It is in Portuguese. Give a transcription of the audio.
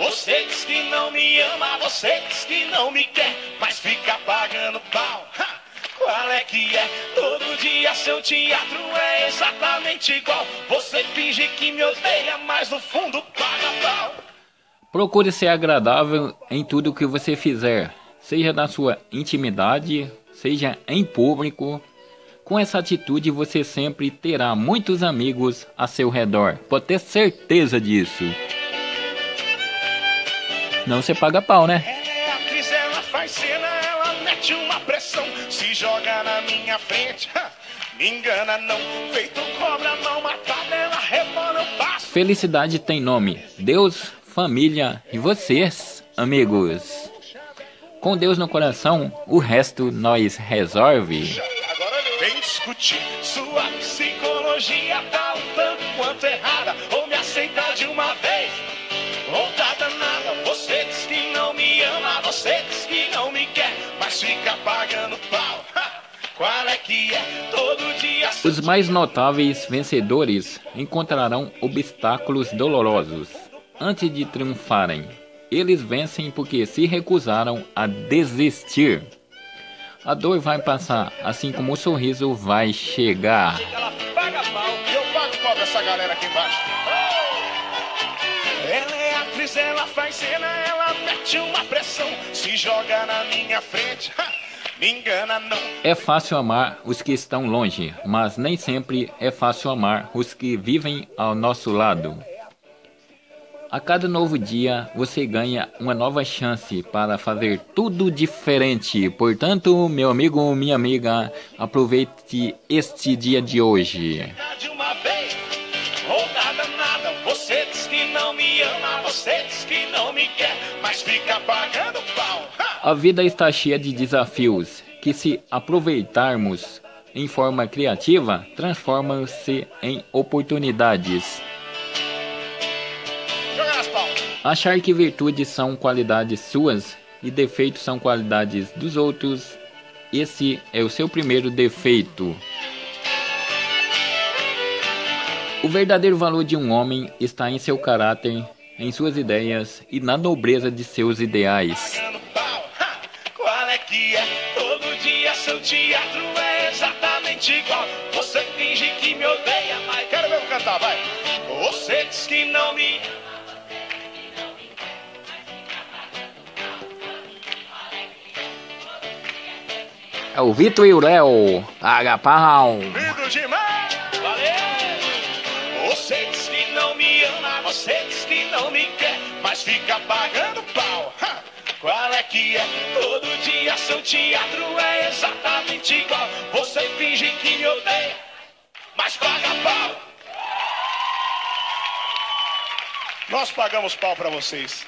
Você diz que não me ama, você diz que não me quer, mas fica pagando pau. Ha! Qual é que é? Todo dia seu teatro é exatamente igual. Você finge que me odeia, mas no fundo paga pau. Procure ser agradável em tudo que você fizer, seja na sua intimidade, seja em público. Com essa atitude você sempre terá muitos amigos a seu redor. Pode ter certeza disso. Não você paga pau, né? É atriz, ela faz cena, ela mete uma pressão, se joga na minha frente. Me engana não, feito cobra matada, ela rebola, eu passo. Felicidade tem nome: Deus, família e vocês, amigos. Com Deus no coração, o resto nós resolve. Agora. Vem discutir, sua psicologia tá um tanto quanto errada. Mas fica pagando pau. Ha! Qual é que é? Todo dia Os mais notáveis vencedores encontrarão obstáculos dolorosos antes de triunfarem. Eles vencem porque se recusaram a desistir. A dor vai passar, assim como o sorriso vai chegar. ela paga pau eu pago pau dessa galera aqui embaixo. Atriz, ela faz cena, ela mete uma pressão, se joga na minha frente. ha! Me engana não. É fácil amar os que estão longe, mas nem sempre é fácil amar os que vivem ao nosso lado. A cada novo dia você ganha uma nova chance para fazer tudo diferente. Portanto, meu amigo, minha amiga, aproveite este dia de hoje. Nada. Você diz que não me ama, você diz que não me quer, mas fica pagando pau. Ha! A vida está cheia de desafios que, se aproveitarmos em forma criativa, transformam-se em oportunidades. Achar que virtudes são qualidades suas e defeitos são qualidades dos outros, esse é o seu primeiro defeito. O verdadeiro valor de um homem está em seu caráter, em suas ideias e na nobreza de seus ideais. Você diz que não me É o Vitor e o Léo, Agapau. Lindo demais! Você diz que não me quer, mas fica pagando pau. Qual é que é? Todo dia seu teatro é exatamente igual. Você finge que me odeia, mas paga pau. Nós pagamos pau pra vocês.